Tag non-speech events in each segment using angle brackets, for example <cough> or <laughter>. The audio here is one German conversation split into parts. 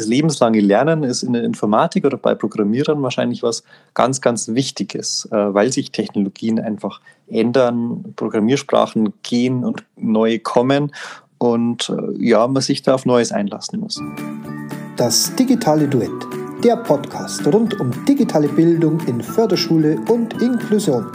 das lebenslange Lernen ist in der Informatik oder bei Programmierern wahrscheinlich was ganz, ganz Wichtiges, äh, weil sich Technologien einfach ändern, Programmiersprachen gehen und neue kommen und äh, ja, man sich da auf Neues einlassen muss. Das digitale Duett, der Podcast rund um digitale Bildung in Förderschule und Inklusion.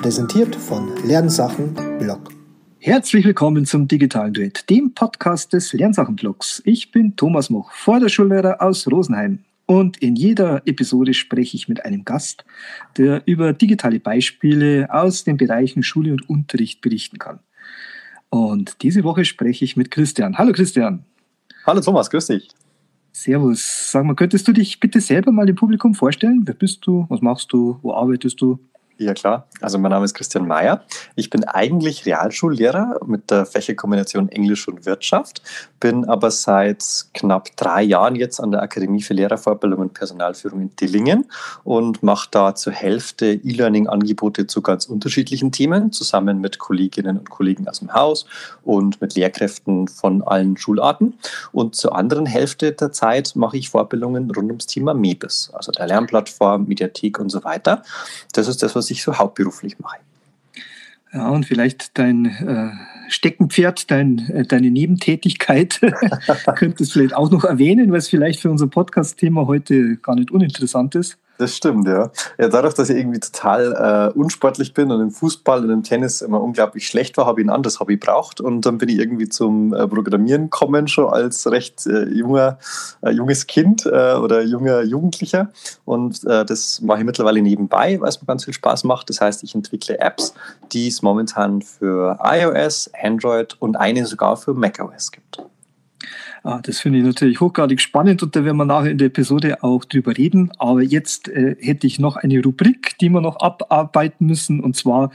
Präsentiert von Lernsachen Blog. Herzlich willkommen zum Digitalen Duett, dem Podcast des Lernsachenblogs. Ich bin Thomas Moch, Vorderschullehrer aus Rosenheim. Und in jeder Episode spreche ich mit einem Gast, der über digitale Beispiele aus den Bereichen Schule und Unterricht berichten kann. Und diese Woche spreche ich mit Christian. Hallo Christian. Hallo Thomas, grüß dich. Servus. Sag mal, könntest du dich bitte selber mal dem Publikum vorstellen? Wer bist du? Was machst du? Wo arbeitest du? Ja klar, also mein Name ist Christian Mayer. Ich bin eigentlich Realschullehrer mit der Fächerkombination Englisch und Wirtschaft, bin aber seit knapp drei Jahren jetzt an der Akademie für Lehrervorbildung und Personalführung in Dillingen und mache da zur Hälfte E-Learning-Angebote zu ganz unterschiedlichen Themen, zusammen mit Kolleginnen und Kollegen aus dem Haus und mit Lehrkräften von allen Schularten. Und zur anderen Hälfte der Zeit mache ich Vorbildungen rund ums Thema MEBIS, also der Lernplattform, Mediathek und so weiter. Das ist das, was ich so hauptberuflich mache. Ja, und vielleicht dein äh, Steckenpferd, dein, äh, deine Nebentätigkeit, <laughs> könntest du vielleicht auch noch erwähnen, was vielleicht für unser Podcast-Thema heute gar nicht uninteressant ist. Das stimmt, ja. Ja, dadurch, dass ich irgendwie total äh, unsportlich bin und im Fußball und im Tennis immer unglaublich schlecht war, habe ich ein anderes Hobby braucht und dann bin ich irgendwie zum äh, Programmieren gekommen, schon als recht äh, junger, äh, junges Kind äh, oder junger Jugendlicher und äh, das mache ich mittlerweile nebenbei, weil es mir ganz viel Spaß macht. Das heißt, ich entwickle Apps, die es momentan für iOS, Android und eine sogar für macOS gibt. Ah, das finde ich natürlich hochgradig spannend und da werden wir nachher in der Episode auch drüber reden. Aber jetzt äh, hätte ich noch eine Rubrik, die wir noch abarbeiten müssen. Und zwar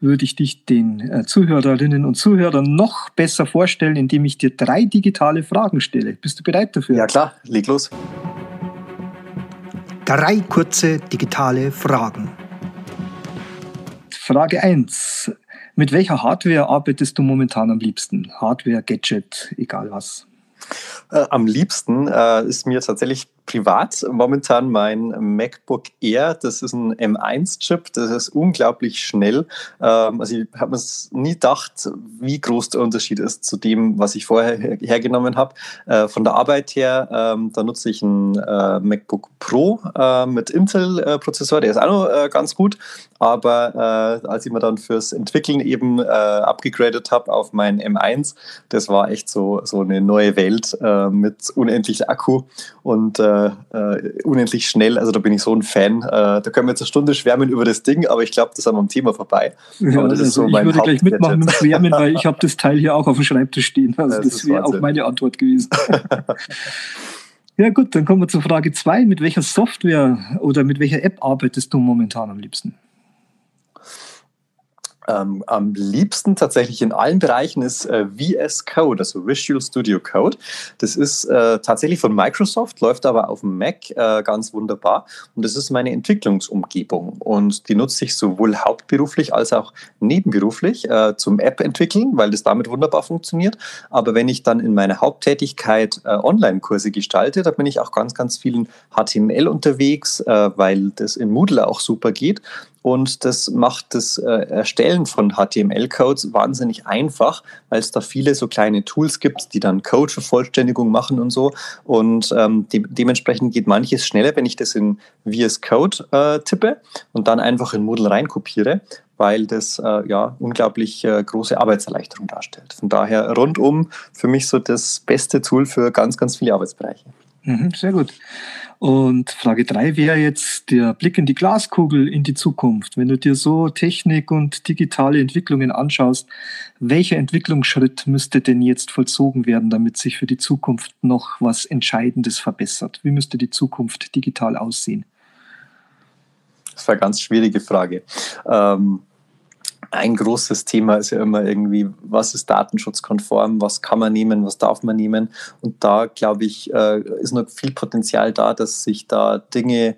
würde ich dich den äh, Zuhörerinnen und Zuhörern noch besser vorstellen, indem ich dir drei digitale Fragen stelle. Bist du bereit dafür? Ja klar, leg los. Drei kurze digitale Fragen. Frage 1. Mit welcher Hardware arbeitest du momentan am liebsten? Hardware, Gadget, egal was. Äh, am liebsten äh, ist mir tatsächlich privat momentan mein MacBook Air. Das ist ein M1-Chip, das ist unglaublich schnell. Ähm, also ich habe mir nie gedacht, wie groß der Unterschied ist zu dem, was ich vorher hergenommen habe. Äh, von der Arbeit her, ähm, da nutze ich ein äh, MacBook Pro äh, mit Intel-Prozessor, der ist auch noch ganz gut. Aber als ich mir dann fürs Entwickeln eben abgegradet habe auf mein M1, das war echt so, so eine neue Welt mit unendlich Akku und äh, unendlich schnell. Also da bin ich so ein Fan. Äh, da können wir jetzt eine Stunde schwärmen über das Ding, aber ich glaube, das haben wir am Thema vorbei. Ja, also so ich würde gleich mitmachen und schwärmen, weil ich <laughs> habe das Teil hier auch auf dem Schreibtisch stehen. Also das, das wäre auch meine Antwort gewesen. <laughs> ja gut, dann kommen wir zur Frage 2. Mit welcher Software oder mit welcher App arbeitest du momentan am liebsten? Ähm, am liebsten tatsächlich in allen Bereichen ist äh, VS Code, also Visual Studio Code. Das ist äh, tatsächlich von Microsoft, läuft aber auf dem Mac äh, ganz wunderbar. Und das ist meine Entwicklungsumgebung. Und die nutze ich sowohl hauptberuflich als auch nebenberuflich äh, zum App entwickeln, weil das damit wunderbar funktioniert. Aber wenn ich dann in meiner Haupttätigkeit äh, Online-Kurse gestalte, da bin ich auch ganz, ganz vielen HTML unterwegs, äh, weil das in Moodle auch super geht. Und das macht das äh, Erstellen von HTML-Codes wahnsinnig einfach, weil es da viele so kleine Tools gibt, die dann Code-Vervollständigung machen und so. Und ähm, de dementsprechend geht manches schneller, wenn ich das in VS Code äh, tippe und dann einfach in Moodle reinkopiere, weil das äh, ja unglaublich äh, große Arbeitserleichterung darstellt. Von daher rundum für mich so das beste Tool für ganz, ganz viele Arbeitsbereiche. Mhm, sehr gut. Und Frage drei wäre jetzt der Blick in die Glaskugel in die Zukunft. Wenn du dir so Technik und digitale Entwicklungen anschaust, welcher Entwicklungsschritt müsste denn jetzt vollzogen werden, damit sich für die Zukunft noch was Entscheidendes verbessert? Wie müsste die Zukunft digital aussehen? Das war eine ganz schwierige Frage. Ähm ein großes Thema ist ja immer irgendwie, was ist datenschutzkonform, was kann man nehmen, was darf man nehmen. Und da, glaube ich, äh, ist noch viel Potenzial da, dass sich da Dinge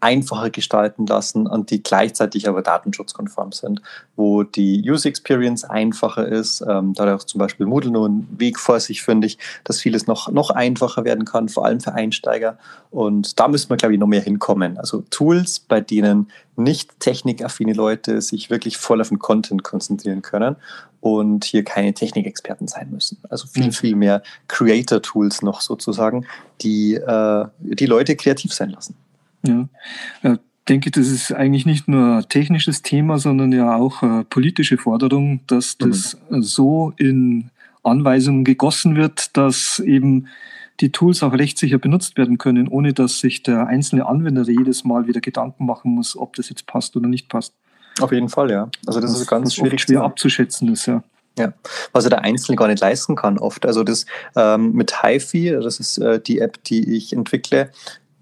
einfacher gestalten lassen und die gleichzeitig aber datenschutzkonform sind, wo die User Experience einfacher ist. Ähm, da hat auch zum Beispiel Moodle nur einen Weg vor sich, finde ich, dass vieles noch, noch einfacher werden kann, vor allem für Einsteiger. Und da müssen wir, glaube ich, noch mehr hinkommen. Also Tools, bei denen nicht technikaffine Leute sich wirklich voll auf den Content konzentrieren können und hier keine Technikexperten sein müssen. Also viel, mhm. viel mehr Creator-Tools noch sozusagen, die äh, die Leute kreativ sein lassen. Ja. Ich denke, das ist eigentlich nicht nur ein technisches Thema, sondern ja auch eine politische Forderung, dass das mhm. so in Anweisungen gegossen wird, dass eben die Tools auch rechtssicher benutzt werden können, ohne dass sich der einzelne Anwender jedes Mal wieder Gedanken machen muss, ob das jetzt passt oder nicht passt. Auf jeden Fall, ja. Also das, das ist ganz schwierig. schwer abzuschätzen ist, ja. Ja, was er der Einzelne gar nicht leisten kann oft. Also das ähm, mit HiFi, das ist äh, die App, die ich entwickle,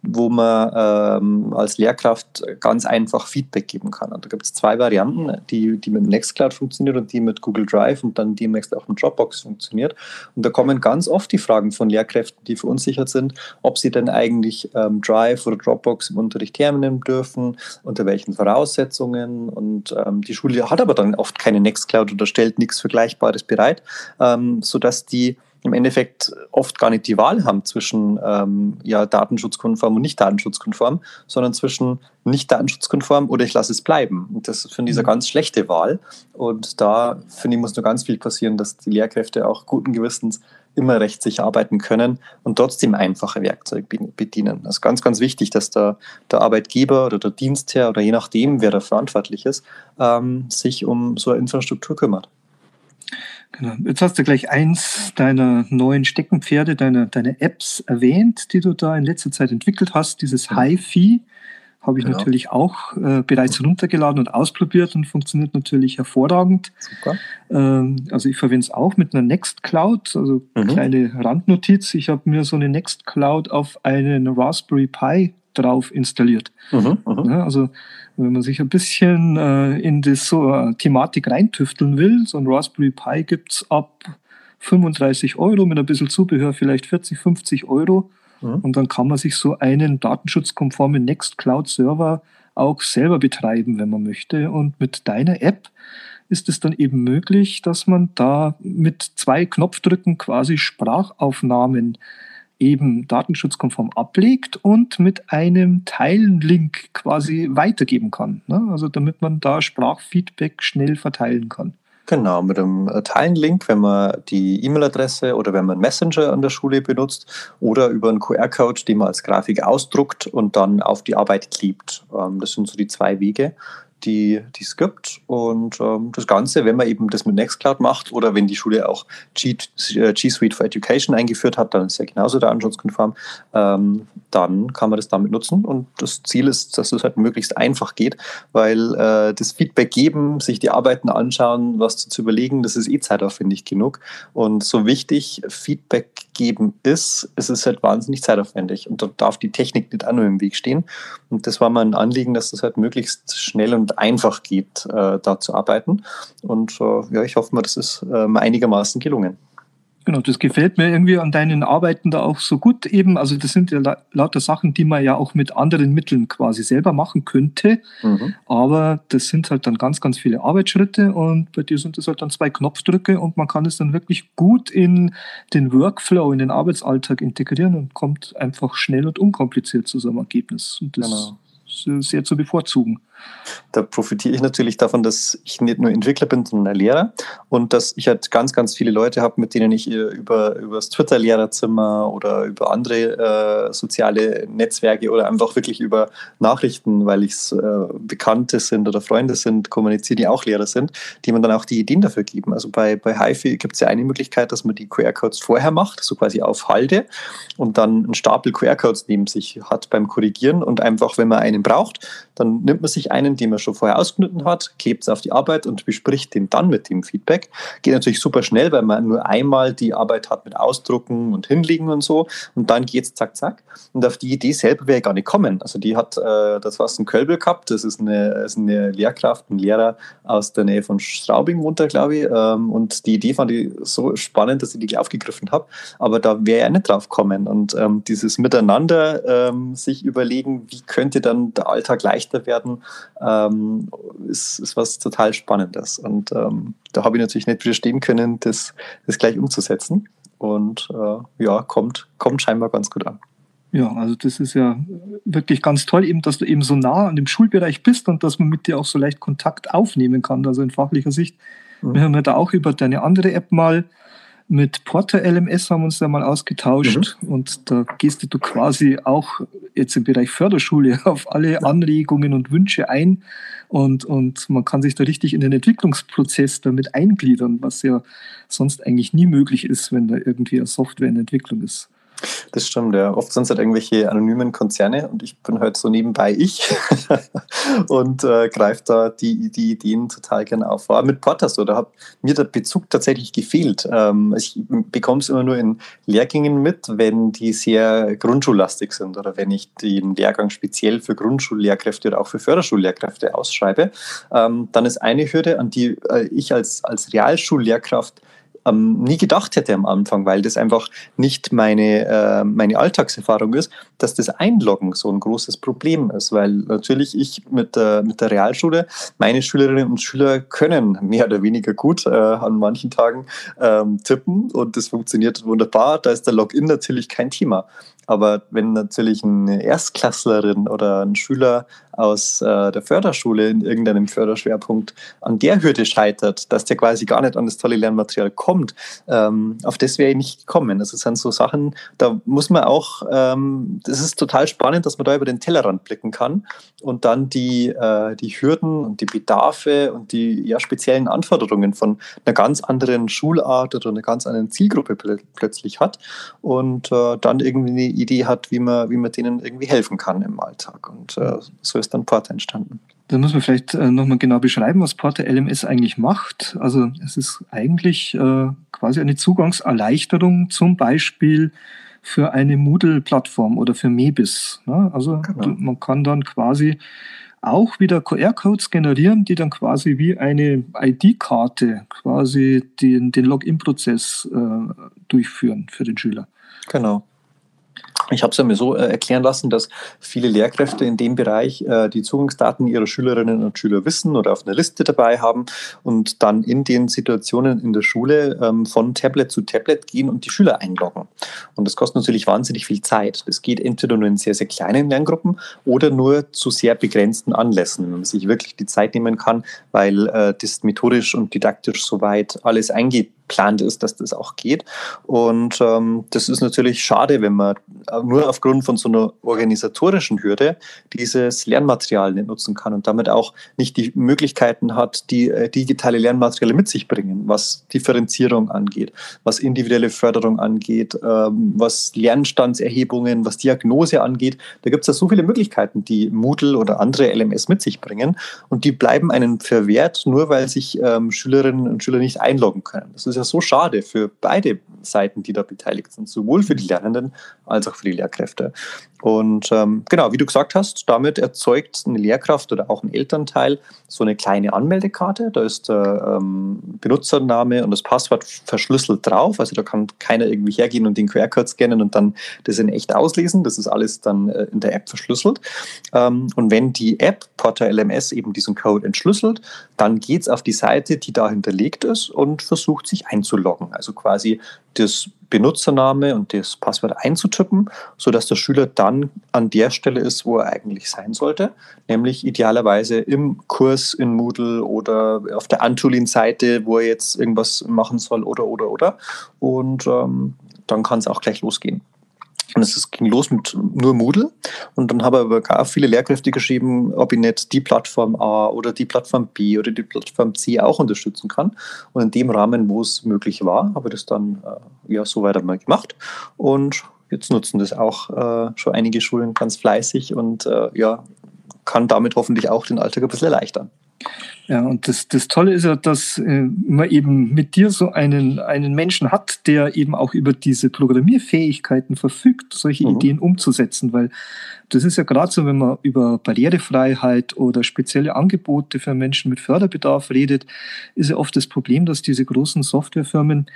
wo man ähm, als Lehrkraft ganz einfach Feedback geben kann. Und da gibt es zwei Varianten, die, die mit Nextcloud funktioniert und die mit Google Drive und dann demnächst auch mit Dropbox funktioniert. Und da kommen ganz oft die Fragen von Lehrkräften, die verunsichert sind, ob sie denn eigentlich ähm, Drive oder Dropbox im Unterricht hernehmen dürfen, unter welchen Voraussetzungen. Und ähm, die Schule hat aber dann oft keine Nextcloud oder stellt nichts Vergleichbares bereit, ähm, sodass die im Endeffekt oft gar nicht die Wahl haben zwischen ähm, ja, datenschutzkonform und nicht datenschutzkonform, sondern zwischen nicht datenschutzkonform oder ich lasse es bleiben. Und das finde ich eine mhm. ganz schlechte Wahl. Und da finde ich, muss nur ganz viel passieren, dass die Lehrkräfte auch guten Gewissens immer rechtssicher arbeiten können und trotzdem einfache Werkzeuge bedienen. Das ist ganz, ganz wichtig, dass der, der Arbeitgeber oder der Dienstherr oder je nachdem, wer da verantwortlich ist, ähm, sich um so eine Infrastruktur kümmert. Genau. Jetzt hast du gleich eins deiner neuen Steckenpferde, deiner, deiner Apps erwähnt, die du da in letzter Zeit entwickelt hast. Dieses HiFi habe ich genau. natürlich auch äh, bereits runtergeladen und ausprobiert und funktioniert natürlich hervorragend. Super. Ähm, also ich verwende es auch mit einer Nextcloud, also mhm. kleine Randnotiz. Ich habe mir so eine Nextcloud auf einen Raspberry Pi drauf installiert. Mhm, mhm. ja, also wenn man sich ein bisschen äh, in die so, äh, Thematik reintüfteln will, so ein Raspberry Pi gibt es ab 35 Euro, mit ein bisschen Zubehör vielleicht 40, 50 Euro. Mhm. Und dann kann man sich so einen datenschutzkonformen Nextcloud-Server auch selber betreiben, wenn man möchte. Und mit deiner App ist es dann eben möglich, dass man da mit zwei Knopfdrücken quasi Sprachaufnahmen eben datenschutzkonform ablegt und mit einem Teilen-Link quasi weitergeben kann. Ne? Also damit man da Sprachfeedback schnell verteilen kann. Genau, mit einem äh, Teilen-Link, wenn man die E-Mail-Adresse oder wenn man Messenger an der Schule benutzt oder über einen QR-Code, den man als Grafik ausdruckt und dann auf die Arbeit klebt. Ähm, das sind so die zwei Wege die, es gibt. Und ähm, das Ganze, wenn man eben das mit Nextcloud macht oder wenn die Schule auch G, äh, G Suite for Education eingeführt hat, dann ist ja genauso datenschutzkonform, ähm, dann kann man das damit nutzen. Und das Ziel ist, dass es halt möglichst einfach geht, weil äh, das Feedback geben, sich die Arbeiten anschauen, was zu, zu überlegen, das ist eh zeitaufwendig genug. Und so wichtig Feedback geben ist, ist es halt wahnsinnig zeitaufwendig. Und da darf die Technik nicht auch nur im Weg stehen. Und das war mein Anliegen, dass das halt möglichst schnell und und einfach geht, äh, da zu arbeiten. Und äh, ja, ich hoffe mal, das ist äh, einigermaßen gelungen. Genau, das gefällt mir irgendwie an deinen Arbeiten da auch so gut eben. Also das sind ja la lauter Sachen, die man ja auch mit anderen Mitteln quasi selber machen könnte. Mhm. Aber das sind halt dann ganz, ganz viele Arbeitsschritte und bei dir sind das halt dann zwei Knopfdrücke und man kann es dann wirklich gut in den Workflow, in den Arbeitsalltag integrieren und kommt einfach schnell und unkompliziert zu so einem Ergebnis. Und das genau. ist sehr zu bevorzugen. Da profitiere ich natürlich davon, dass ich nicht nur Entwickler bin, sondern Lehrer und dass ich halt ganz, ganz viele Leute habe, mit denen ich über, über das Twitter-Lehrerzimmer oder über andere äh, soziale Netzwerke oder einfach wirklich über Nachrichten, weil es äh, Bekannte sind oder Freunde sind, kommuniziere, die auch Lehrer sind, die man dann auch die Ideen dafür geben. Also bei, bei HiFi gibt es ja eine Möglichkeit, dass man die QR-Codes vorher macht, so quasi auf Halde und dann einen Stapel QR-Codes neben sich hat beim Korrigieren und einfach, wenn man einen braucht, dann nimmt man sich einen, den man schon vorher ausgeschnitten hat, klebt es auf die Arbeit und bespricht den dann mit dem Feedback. Geht natürlich super schnell, weil man nur einmal die Arbeit hat mit Ausdrucken und Hinlegen und so. Und dann geht es zack, zack. Und auf die Idee selber wäre gar nicht kommen. Also die hat, äh, das war ein Kölbel gehabt, das ist eine, ist eine Lehrkraft, ein Lehrer aus der Nähe von Straubing wohnt glaube ich. Ähm, und die Idee fand ich so spannend, dass ich die aufgegriffen habe. Aber da wäre er nicht drauf gekommen. Und ähm, dieses Miteinander ähm, sich überlegen, wie könnte dann der Alltag leichter werden, ähm, ist, ist was total Spannendes. Und ähm, da habe ich natürlich nicht widerstehen können, das, das gleich umzusetzen. Und äh, ja, kommt, kommt scheinbar ganz gut an. Ja, also das ist ja wirklich ganz toll, eben, dass du eben so nah an dem Schulbereich bist und dass man mit dir auch so leicht Kontakt aufnehmen kann. Also in fachlicher Sicht. Mhm. Wir haben ja da auch über deine andere App mal mit Porter LMS haben wir uns da mal ausgetauscht mhm. und da gehst du quasi auch jetzt im Bereich Förderschule <laughs> auf alle Anregungen und Wünsche ein und, und man kann sich da richtig in den Entwicklungsprozess damit eingliedern, was ja sonst eigentlich nie möglich ist, wenn da irgendwie eine Software in Entwicklung ist. Das stimmt, ja. Oft sind es halt irgendwelche anonymen Konzerne und ich bin halt so nebenbei ich <laughs> und äh, greife da die, die Ideen total gerne auf. War mit Porter so, da hat mir der Bezug tatsächlich gefehlt. Ähm, ich bekomme es immer nur in Lehrgängen mit, wenn die sehr grundschullastig sind oder wenn ich den Lehrgang speziell für Grundschullehrkräfte oder auch für Förderschullehrkräfte ausschreibe. Ähm, dann ist eine Hürde, an die äh, ich als, als Realschullehrkraft ähm, nie gedacht hätte am Anfang, weil das einfach nicht meine, äh, meine Alltagserfahrung ist, dass das Einloggen so ein großes Problem ist, weil natürlich ich mit der, mit der Realschule, meine Schülerinnen und Schüler können mehr oder weniger gut äh, an manchen Tagen ähm, tippen und das funktioniert wunderbar. Da ist der Login natürlich kein Thema. Aber wenn natürlich eine Erstklässlerin oder ein Schüler aus äh, der Förderschule in irgendeinem Förderschwerpunkt an der Hürde scheitert, dass der quasi gar nicht an das tolle Lernmaterial kommt, ähm, auf das wäre ich nicht gekommen. Das sind so Sachen, da muss man auch, ähm, das ist total spannend, dass man da über den Tellerrand blicken kann und dann die, äh, die Hürden und die Bedarfe und die ja, speziellen Anforderungen von einer ganz anderen Schulart oder einer ganz anderen Zielgruppe pl plötzlich hat und äh, dann irgendwie eine Idee hat, wie man, wie man denen irgendwie helfen kann im Alltag. Und äh, so ist dann Porter entstanden. Da muss man vielleicht äh, nochmal genau beschreiben, was Porter LMS eigentlich macht. Also es ist eigentlich äh, quasi eine Zugangserleichterung zum Beispiel für eine Moodle-Plattform oder für Mebis. Ne? Also genau. man kann dann quasi auch wieder QR-Codes generieren, die dann quasi wie eine ID-Karte quasi den, den Login-Prozess äh, durchführen für den Schüler. Genau. Ich habe es mir so äh, erklären lassen, dass viele Lehrkräfte in dem Bereich äh, die Zugangsdaten ihrer Schülerinnen und Schüler wissen oder auf einer Liste dabei haben und dann in den Situationen in der Schule ähm, von Tablet zu Tablet gehen und die Schüler einloggen. Und das kostet natürlich wahnsinnig viel Zeit. Das geht entweder nur in sehr, sehr kleinen Lerngruppen oder nur zu sehr begrenzten Anlässen, wenn man sich wirklich die Zeit nehmen kann, weil äh, das methodisch und didaktisch soweit alles eingeht geplant ist, dass das auch geht. Und ähm, das ist natürlich schade, wenn man nur aufgrund von so einer organisatorischen Hürde dieses Lernmaterial nicht nutzen kann und damit auch nicht die Möglichkeiten hat, die äh, digitale Lernmaterialien mit sich bringen, was Differenzierung angeht, was individuelle Förderung angeht, ähm, was Lernstandserhebungen, was Diagnose angeht. Da gibt es ja so viele Möglichkeiten, die Moodle oder andere LMS mit sich bringen und die bleiben einen verwehrt, nur weil sich ähm, Schülerinnen und Schüler nicht einloggen können. Das ist ja so schade für beide Seiten, die da beteiligt sind, sowohl für die Lernenden als auch für die Lehrkräfte. Und ähm, genau, wie du gesagt hast, damit erzeugt eine Lehrkraft oder auch ein Elternteil so eine kleine Anmeldekarte. Da ist der ähm, Benutzername und das Passwort verschlüsselt drauf. Also da kann keiner irgendwie hergehen und den QR-Code scannen und dann das in echt auslesen. Das ist alles dann äh, in der App verschlüsselt. Ähm, und wenn die App Porter LMS eben diesen Code entschlüsselt, dann geht es auf die Seite, die da hinterlegt ist und versucht sich einzuloggen. Also quasi das Benutzername und das Passwort einzutippen, sodass der Schüler dann an der Stelle ist, wo er eigentlich sein sollte, nämlich idealerweise im Kurs in Moodle oder auf der Antolin-Seite, wo er jetzt irgendwas machen soll oder oder oder. Und ähm, dann kann es auch gleich losgehen. Und es ging los mit nur Moodle. Und dann habe aber gar viele Lehrkräfte geschrieben, ob ich nicht die Plattform A oder die Plattform B oder die Plattform C auch unterstützen kann. Und in dem Rahmen, wo es möglich war, habe ich das dann äh, ja so weiter mal gemacht. Und jetzt nutzen das auch äh, schon einige Schulen ganz fleißig und äh, ja, kann damit hoffentlich auch den Alltag ein bisschen erleichtern. Ja, und das, das Tolle ist ja, dass äh, man eben mit dir so einen, einen Menschen hat, der eben auch über diese Programmierfähigkeiten verfügt, solche mhm. Ideen umzusetzen, weil das ist ja gerade so, wenn man über Barrierefreiheit oder spezielle Angebote für Menschen mit Förderbedarf redet, ist ja oft das Problem, dass diese großen Softwarefirmen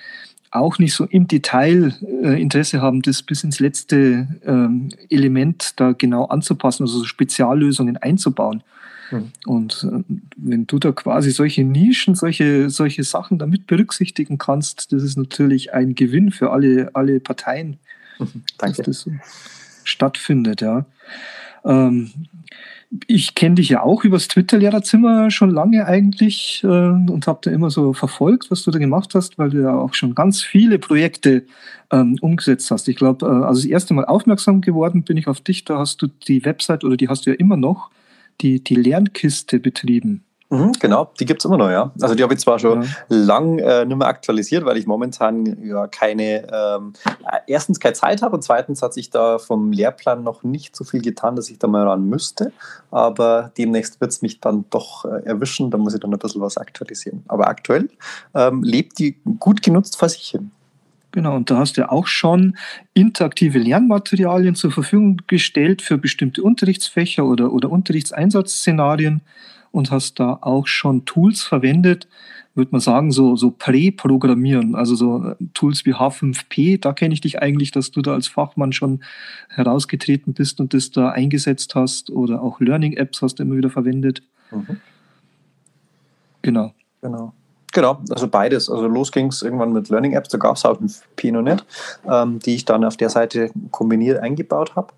auch nicht so im Detail äh, Interesse haben, das bis ins letzte ähm, Element da genau anzupassen, also so Speziallösungen einzubauen. Mhm. Und äh, wenn du da quasi solche Nischen, solche, solche Sachen damit berücksichtigen kannst, das ist natürlich ein Gewinn für alle, alle Parteien, mhm. dass das so stattfindet, ja. Ähm, ich kenne dich ja auch übers Twitter-Lehrerzimmer schon lange eigentlich äh, und habe da immer so verfolgt, was du da gemacht hast, weil du ja auch schon ganz viele Projekte ähm, umgesetzt hast. Ich glaube, äh, also das erste Mal aufmerksam geworden bin ich auf dich, da hast du die Website oder die hast du ja immer noch, die, die Lernkiste betrieben. Mhm, genau, die gibt es immer noch, ja. Also die habe ich zwar schon ja. lang äh, nicht mehr aktualisiert, weil ich momentan ja keine, ähm, erstens keine Zeit habe und zweitens hat sich da vom Lehrplan noch nicht so viel getan, dass ich da mal ran müsste. Aber demnächst wird es mich dann doch äh, erwischen, da muss ich dann ein bisschen was aktualisieren. Aber aktuell ähm, lebt die gut genutzt vor sich hin. Genau, und da hast du ja auch schon interaktive Lernmaterialien zur Verfügung gestellt für bestimmte Unterrichtsfächer oder, oder Unterrichtseinsatzszenarien und hast da auch schon Tools verwendet, würde man sagen, so, so Prä-Programmieren, also so äh, Tools wie H5P, da kenne ich dich eigentlich, dass du da als Fachmann schon herausgetreten bist und das da eingesetzt hast oder auch Learning-Apps hast du immer wieder verwendet. Mhm. Genau. Genau. Genau, also beides. Also los ging es irgendwann mit Learning Apps, da gab es auch ein P noch nicht, ähm, die ich dann auf der Seite kombiniert eingebaut habe.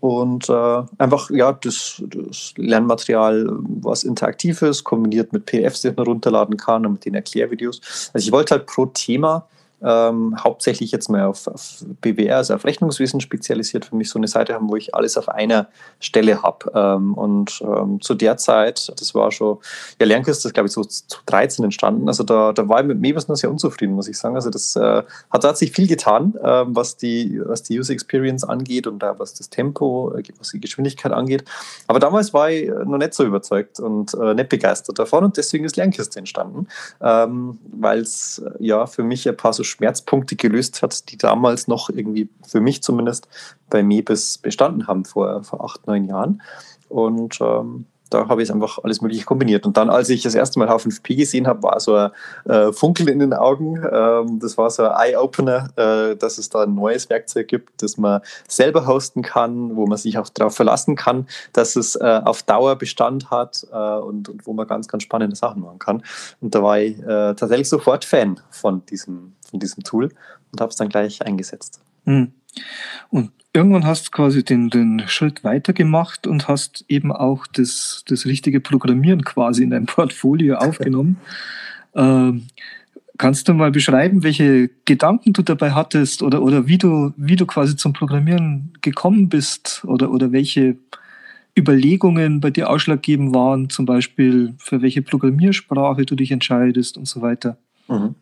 Und äh, einfach, ja, das, das, Lernmaterial, was interaktiv ist, kombiniert mit PDFs, die man runterladen kann und mit den Erklärvideos. Also ich wollte halt pro Thema ähm, hauptsächlich jetzt mal auf, auf, BWR, also auf Rechnungswesen spezialisiert, für mich so eine Seite haben, wo ich alles auf einer Stelle habe. Ähm, und ähm, zu der Zeit, das war schon, ja, Lernkiste ist, glaube ich, so zu 13 entstanden. Also da, da war ich mit Mebis noch sehr unzufrieden, muss ich sagen. Also das äh, hat, hat sich viel getan, äh, was, die, was die User Experience angeht und da was das Tempo, äh, was die Geschwindigkeit angeht. Aber damals war ich noch nicht so überzeugt und äh, nicht begeistert davon und deswegen ist Lernkiste entstanden, ähm, weil es äh, ja für mich ein paar so Schmerzpunkte gelöst hat, die damals noch irgendwie, für mich zumindest, bei Mebis bestanden haben vor, vor acht, neun Jahren. Und ähm, da habe ich einfach alles Mögliche kombiniert. Und dann, als ich das erste Mal H5P gesehen habe, war so ein äh, Funkeln in den Augen. Ähm, das war so ein Eye-Opener, äh, dass es da ein neues Werkzeug gibt, das man selber hosten kann, wo man sich auch darauf verlassen kann, dass es äh, auf Dauer Bestand hat äh, und, und, wo man ganz, ganz spannende Sachen machen kann. Und da war ich äh, tatsächlich sofort Fan von diesem, von diesem Tool und habe es dann gleich eingesetzt. Mhm. Und irgendwann hast du quasi den, den Schritt weitergemacht und hast eben auch das, das richtige Programmieren quasi in dein Portfolio <laughs> aufgenommen. ähm, kannst du mal beschreiben, welche Gedanken du dabei hattest oder, oder wie, du, wie du quasi zum Programmieren gekommen bist oder, oder welche Überlegungen bei dir ausschlaggebend waren, zum Beispiel für welche Programmiersprache du dich entscheidest und so weiter? Mhm.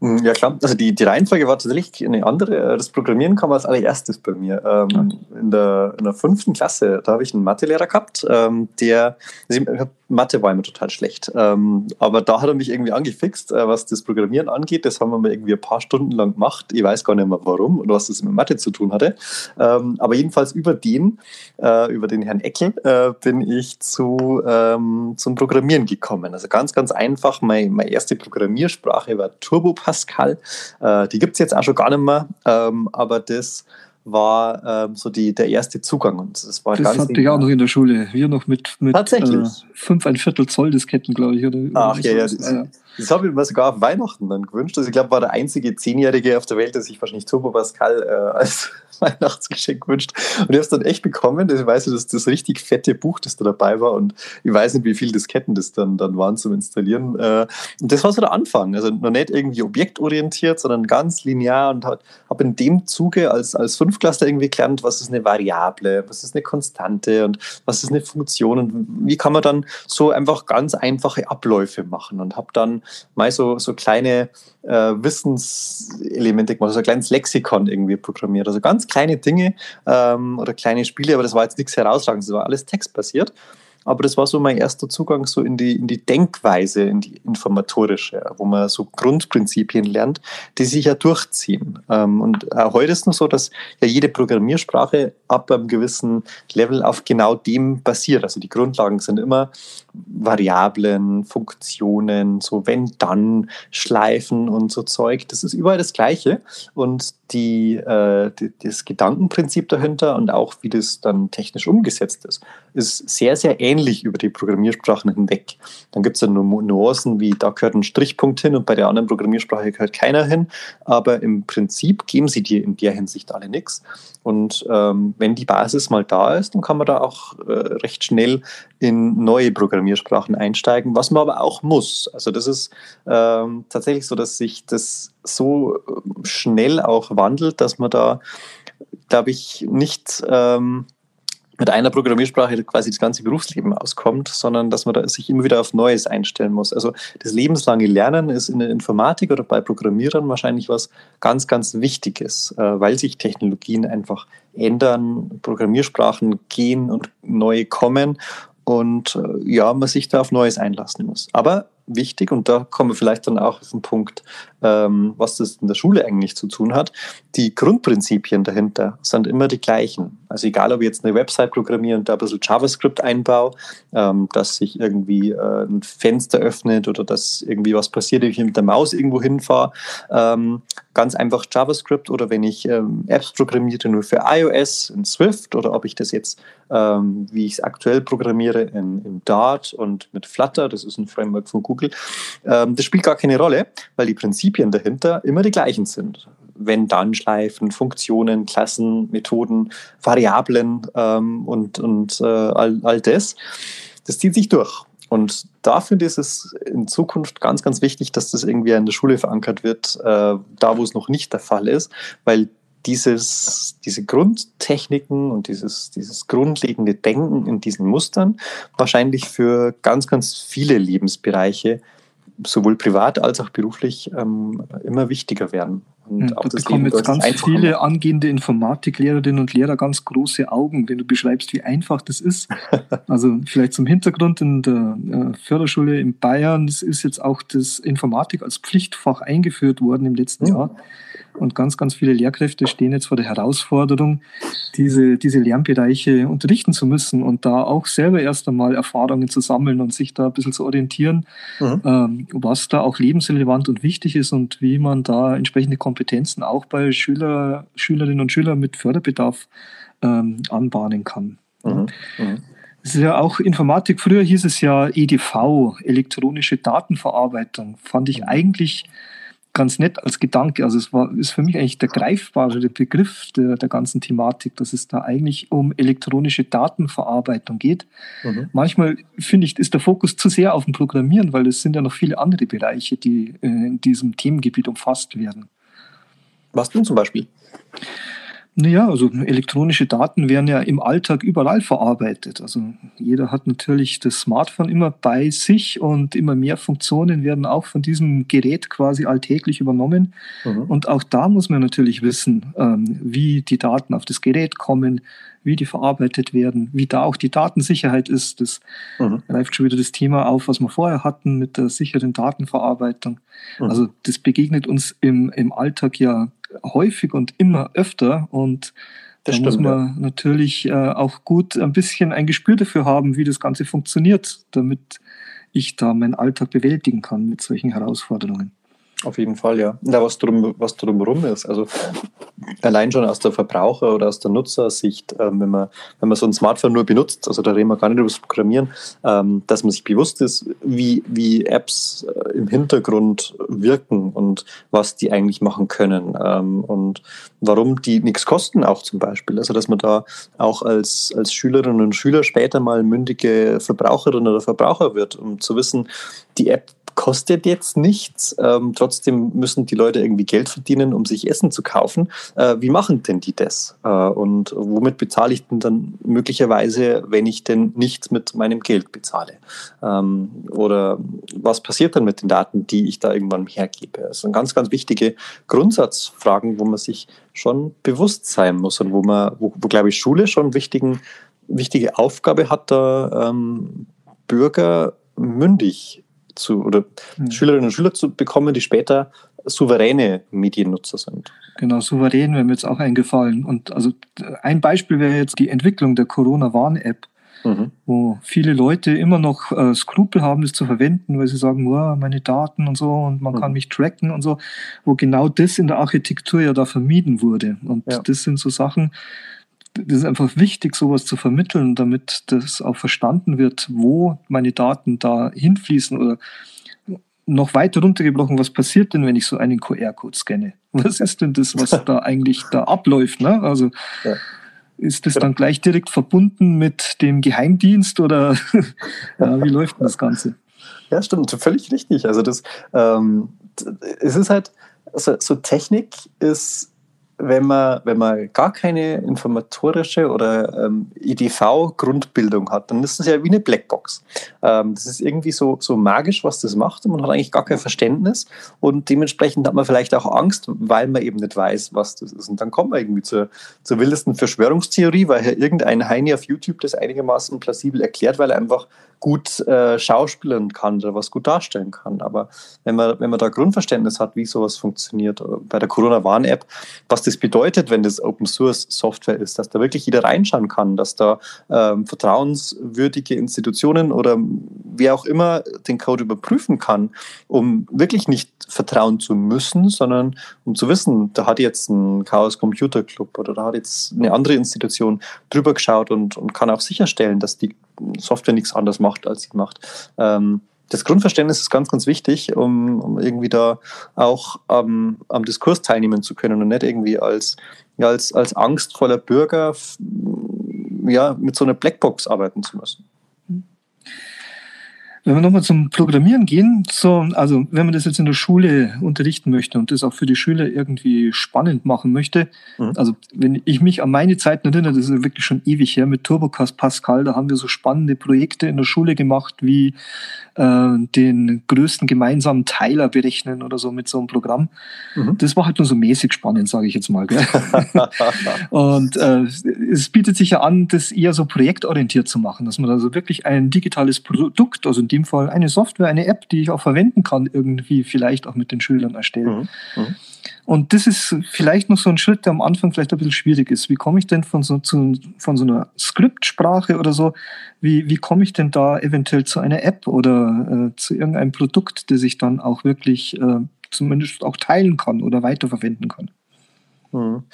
Hm, ja klar, also die, die Reihenfolge war tatsächlich eine andere. Das Programmieren kam als allererstes bei mir. Ähm, in, der, in der fünften Klasse, da habe ich einen Mathelehrer gehabt, ähm, der, also ich Mathe war immer total schlecht. Ähm, aber da hat er mich irgendwie angefixt, äh, was das Programmieren angeht. Das haben wir mal irgendwie ein paar Stunden lang gemacht. Ich weiß gar nicht mehr warum und was das mit Mathe zu tun hatte. Ähm, aber jedenfalls über den, äh, über den Herrn Eckel, äh, bin ich zu, ähm, zum Programmieren gekommen. Also ganz, ganz einfach. Meine, meine erste Programmiersprache war Turbo Pascal. Äh, die gibt es jetzt auch schon gar nicht mehr. Ähm, aber das war ähm, so die, der erste Zugang. Und das war das ganz hatte ich auch noch in der Schule. Wir noch mit, mit Tatsächlich? Äh, fünf, ein Viertel Zoll Disketten, glaube ich. Oder, Ach ja, ja. Das, ja. das habe ich mir sogar auf Weihnachten dann gewünscht. Also ich glaube, war der einzige Zehnjährige auf der Welt, der sich wahrscheinlich Turbo Pascal äh, <laughs> als Weihnachtsgeschenk gewünscht. Und ich habe es dann echt bekommen. Ich weiß, dass das richtig fette Buch, das da dabei war. Und ich weiß nicht, wie viele Disketten das dann, dann waren zum Installieren. Äh, und das war so der Anfang. Also noch nicht irgendwie objektorientiert, sondern ganz linear und habe in dem Zuge als, als fünf Fünftklässler irgendwie gelernt, was ist eine Variable, was ist eine Konstante? Und was ist eine Funktion? Und wie kann man dann so einfach ganz einfache Abläufe machen? Und habe dann mal so, so kleine äh, Wissenselemente gemacht, so ein kleines Lexikon irgendwie programmiert. Also ganz kleine Dinge ähm, oder kleine Spiele, aber das war jetzt nichts herausragendes, das war alles textbasiert. Aber das war so mein erster Zugang so in die, in die Denkweise, in die informatorische, wo man so Grundprinzipien lernt, die sich ja durchziehen. Ähm, und auch heute ist es so, dass ja jede Programmiersprache ab einem gewissen Level auf genau dem basiert. Also die Grundlagen sind immer Variablen, Funktionen, so wenn dann, Schleifen und so Zeug. Das ist überall das Gleiche. Und die, äh, die, das Gedankenprinzip dahinter und auch wie das dann technisch umgesetzt ist, ist sehr, sehr ähnlich über die Programmiersprachen hinweg. Dann gibt es ja nur Nuancen wie, da gehört ein Strichpunkt hin und bei der anderen Programmiersprache gehört keiner hin. Aber im Prinzip geben sie dir in der Hinsicht alle nichts. Und ähm, wenn die Basis mal da ist, dann kann man da auch äh, recht schnell in neue Programmiersprachen einsteigen, was man aber auch muss. Also das ist ähm, tatsächlich so, dass sich das so ähm, schnell auch wandelt, dass man da, glaube ich, nicht ähm, mit einer Programmiersprache quasi das ganze Berufsleben auskommt, sondern dass man da sich immer wieder auf Neues einstellen muss. Also das lebenslange Lernen ist in der Informatik oder bei Programmierern wahrscheinlich was ganz, ganz Wichtiges, äh, weil sich Technologien einfach ändern, Programmiersprachen gehen und neue kommen und äh, ja, man sich da auf Neues einlassen muss. Aber wichtig, und da kommen wir vielleicht dann auch auf den Punkt, ähm, was das in der Schule eigentlich zu tun hat. Die Grundprinzipien dahinter sind immer die gleichen. Also egal, ob ich jetzt eine Website programmiere und da ein bisschen JavaScript einbaue, ähm, dass sich irgendwie äh, ein Fenster öffnet oder dass irgendwie was passiert, wenn ich mit der Maus irgendwo hinfahre. Ähm, ganz einfach JavaScript oder wenn ich ähm, Apps programmiere nur für iOS in Swift oder ob ich das jetzt, ähm, wie ich es aktuell programmiere, in, in Dart und mit Flutter, das ist ein Framework von Google, ähm, das spielt gar keine Rolle, weil die Prinzipien dahinter immer die gleichen sind. Wenn-Dann-Schleifen, Funktionen, Klassen, Methoden, Variablen ähm, und, und äh, all, all das, das zieht sich durch. Und da finde ich es in Zukunft ganz, ganz wichtig, dass das irgendwie in der Schule verankert wird, äh, da wo es noch nicht der Fall ist, weil dieses, diese Grundtechniken und dieses, dieses grundlegende Denken in diesen Mustern wahrscheinlich für ganz, ganz viele Lebensbereiche sowohl privat als auch beruflich ähm, immer wichtiger werden. Und auch da bekommen jetzt ganz viele machen. angehende Informatiklehrerinnen und Lehrer ganz große Augen, wenn du beschreibst, wie einfach das ist. <laughs> also vielleicht zum Hintergrund in der äh, Förderschule in Bayern es ist jetzt auch das Informatik als Pflichtfach eingeführt worden im letzten ja. Jahr. Und ganz, ganz viele Lehrkräfte stehen jetzt vor der Herausforderung, diese, diese Lernbereiche unterrichten zu müssen und da auch selber erst einmal Erfahrungen zu sammeln und sich da ein bisschen zu orientieren, mhm. ähm, was da auch lebensrelevant und wichtig ist und wie man da entsprechende Kompetenzen auch bei Schüler, Schülerinnen und Schülern mit Förderbedarf ähm, anbahnen kann. Mhm. Mhm. Es ist ja auch Informatik. Früher hieß es ja EDV, elektronische Datenverarbeitung. Fand ich mhm. eigentlich ganz nett als Gedanke. Also es war, ist für mich eigentlich der greifbare Begriff der, der ganzen Thematik, dass es da eigentlich um elektronische Datenverarbeitung geht. Mhm. Manchmal finde ich, ist der Fokus zu sehr auf dem Programmieren, weil es sind ja noch viele andere Bereiche, die äh, in diesem Themengebiet umfasst werden. Was denn zum Beispiel? Naja, also elektronische Daten werden ja im Alltag überall verarbeitet. Also jeder hat natürlich das Smartphone immer bei sich und immer mehr Funktionen werden auch von diesem Gerät quasi alltäglich übernommen. Mhm. Und auch da muss man natürlich wissen, ähm, wie die Daten auf das Gerät kommen, wie die verarbeitet werden, wie da auch die Datensicherheit ist. Das mhm. greift schon wieder das Thema auf, was wir vorher hatten mit der sicheren Datenverarbeitung. Mhm. Also das begegnet uns im, im Alltag ja häufig und immer öfter und das da stimmt, muss man ja. natürlich äh, auch gut ein bisschen ein Gespür dafür haben, wie das Ganze funktioniert, damit ich da meinen Alltag bewältigen kann mit solchen Herausforderungen. Auf jeden Fall, ja. ja was, drum, was drumherum ist. Also allein schon aus der Verbraucher- oder aus der Nutzersicht, ähm, wenn, man, wenn man so ein Smartphone nur benutzt, also da reden wir gar nicht über das Programmieren, ähm, dass man sich bewusst ist, wie, wie Apps äh, im Hintergrund wirken und was die eigentlich machen können ähm, und warum die nichts kosten auch zum Beispiel. Also dass man da auch als, als Schülerinnen und Schüler später mal mündige Verbraucherin oder Verbraucher wird, um zu wissen, die App kostet jetzt nichts. Ähm, trotzdem müssen die Leute irgendwie Geld verdienen, um sich Essen zu kaufen. Äh, wie machen denn die das? Äh, und womit bezahle ich denn dann möglicherweise, wenn ich denn nichts mit meinem Geld bezahle? Ähm, oder was passiert dann mit den Daten, die ich da irgendwann hergebe? Das sind ganz, ganz wichtige Grundsatzfragen, wo man sich schon bewusst sein muss und wo man, wo, wo glaube ich, Schule schon wichtigen, wichtige Aufgabe hat, da ähm, Bürger mündig zu oder mhm. Schülerinnen und Schüler zu bekommen, die später souveräne Mediennutzer sind. Genau, souverän wäre mir jetzt auch eingefallen. Und also ein Beispiel wäre jetzt die Entwicklung der Corona-Warn-App, mhm. wo viele Leute immer noch äh, Skrupel haben, das zu verwenden, weil sie sagen, oh, meine Daten und so und man mhm. kann mich tracken und so, wo genau das in der Architektur ja da vermieden wurde. Und ja. das sind so Sachen, das ist einfach wichtig, sowas zu vermitteln, damit das auch verstanden wird, wo meine Daten da hinfließen oder noch weiter runtergebrochen, was passiert denn, wenn ich so einen QR-Code scanne? Was ist denn das, was da <laughs> eigentlich da abläuft? Ne? Also ja. ist das dann gleich direkt verbunden mit dem Geheimdienst oder <laughs> ja, wie <laughs> läuft denn das Ganze? Ja, stimmt, völlig richtig. Also das, ähm, es ist halt, also so Technik ist wenn man, wenn man gar keine informatorische oder ähm, IDV-Grundbildung hat, dann ist das ja wie eine Blackbox. Ähm, das ist irgendwie so, so magisch, was das macht und man hat eigentlich gar kein Verständnis und dementsprechend hat man vielleicht auch Angst, weil man eben nicht weiß, was das ist. Und dann kommt man irgendwie zur, zur wildesten Verschwörungstheorie, weil hier irgendein Heini auf YouTube das einigermaßen plausibel erklärt, weil er einfach gut äh, schauspielern kann oder was gut darstellen kann. Aber wenn man, wenn man da Grundverständnis hat, wie sowas funktioniert, äh, bei der Corona-Warn-App, was das bedeutet, wenn das Open Source Software ist, dass da wirklich jeder reinschauen kann, dass da ähm, vertrauenswürdige Institutionen oder wer auch immer den Code überprüfen kann, um wirklich nicht vertrauen zu müssen, sondern um zu wissen, da hat jetzt ein Chaos Computer Club oder da hat jetzt eine andere Institution drüber geschaut und, und kann auch sicherstellen, dass die Software nichts anderes macht, als sie macht. Ähm, das Grundverständnis ist ganz, ganz wichtig, um, um irgendwie da auch ähm, am Diskurs teilnehmen zu können und nicht irgendwie als, ja, als, als angstvoller Bürger ja, mit so einer Blackbox arbeiten zu müssen. Wenn wir nochmal zum Programmieren gehen, so, also wenn man das jetzt in der Schule unterrichten möchte und das auch für die Schüler irgendwie spannend machen möchte, mhm. also wenn ich mich an meine Zeiten erinnere, das ist wirklich schon ewig her mit Turbocast Pascal, da haben wir so spannende Projekte in der Schule gemacht, wie den größten gemeinsamen Teiler berechnen oder so mit so einem Programm. Mhm. Das war halt nur so mäßig spannend, sage ich jetzt mal. <laughs> und äh, es bietet sich ja an, das eher so projektorientiert zu machen, dass man also wirklich ein digitales Produkt, also dem Fall eine Software, eine App, die ich auch verwenden kann, irgendwie vielleicht auch mit den Schülern erstellen. Mhm. Mhm. Und das ist vielleicht noch so ein Schritt, der am Anfang vielleicht ein bisschen schwierig ist. Wie komme ich denn von so, zu, von so einer Skriptsprache oder so, wie, wie komme ich denn da eventuell zu einer App oder äh, zu irgendeinem Produkt, das ich dann auch wirklich äh, zumindest auch teilen kann oder weiterverwenden kann? Mhm.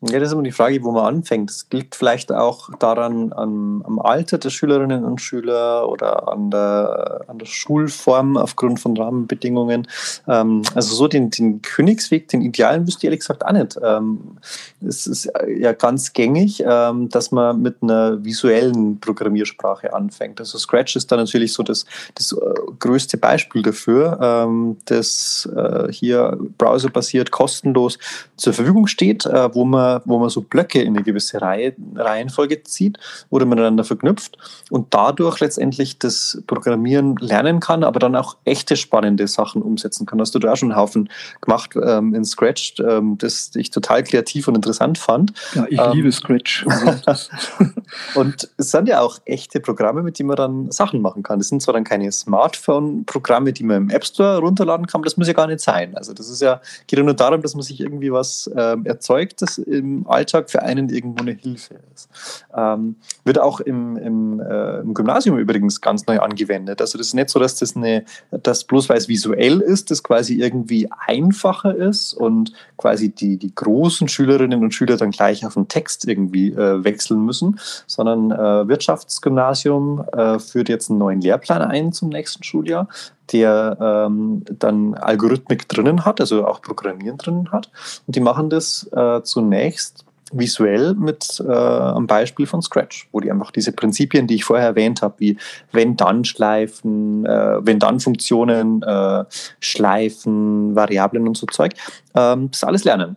Ja, das ist immer die Frage, wo man anfängt. Das liegt vielleicht auch daran am, am Alter der Schülerinnen und Schüler oder an der, an der Schulform aufgrund von Rahmenbedingungen. Ähm, also so den, den Königsweg, den Idealen wüsste ich ehrlich gesagt auch nicht. Ähm, es ist ja ganz gängig, ähm, dass man mit einer visuellen Programmiersprache anfängt. Also Scratch ist da natürlich so das, das äh, größte Beispiel dafür, ähm, das äh, hier browserbasiert kostenlos zur Verfügung steht, äh, wo man wo man so Blöcke in eine gewisse Reihe, Reihenfolge zieht oder miteinander verknüpft und dadurch letztendlich das Programmieren lernen kann, aber dann auch echte spannende Sachen umsetzen kann. Hast du da auch schon einen Haufen gemacht ähm, in Scratch, ähm, das ich total kreativ und interessant fand. Ja, ich ähm, liebe Scratch. <laughs> Und es sind ja auch echte Programme, mit denen man dann Sachen machen kann. Das sind zwar dann keine Smartphone-Programme, die man im App Store runterladen kann, aber das muss ja gar nicht sein. Also das ist ja, geht ja nur darum, dass man sich irgendwie was ähm, erzeugt, das im Alltag für einen irgendwo eine Hilfe ist. Ähm, wird auch im, im, äh, im, Gymnasium übrigens ganz neu angewendet. Also das ist nicht so, dass das eine, dass bloß weil es visuell ist, das quasi irgendwie einfacher ist und quasi die, die großen Schülerinnen und Schüler dann gleich auf den Text irgendwie äh, wechseln müssen, sondern äh, Wirtschaftsgymnasium äh, führt jetzt einen neuen Lehrplan ein zum nächsten Schuljahr, der ähm, dann Algorithmik drinnen hat, also auch Programmieren drinnen hat. Und die machen das äh, zunächst visuell mit äh, am Beispiel von Scratch, wo die einfach diese Prinzipien, die ich vorher erwähnt habe, wie wenn-dann-Schleifen, äh, wenn-dann-Funktionen, äh, Schleifen, Variablen und so Zeug, ähm, das alles lernen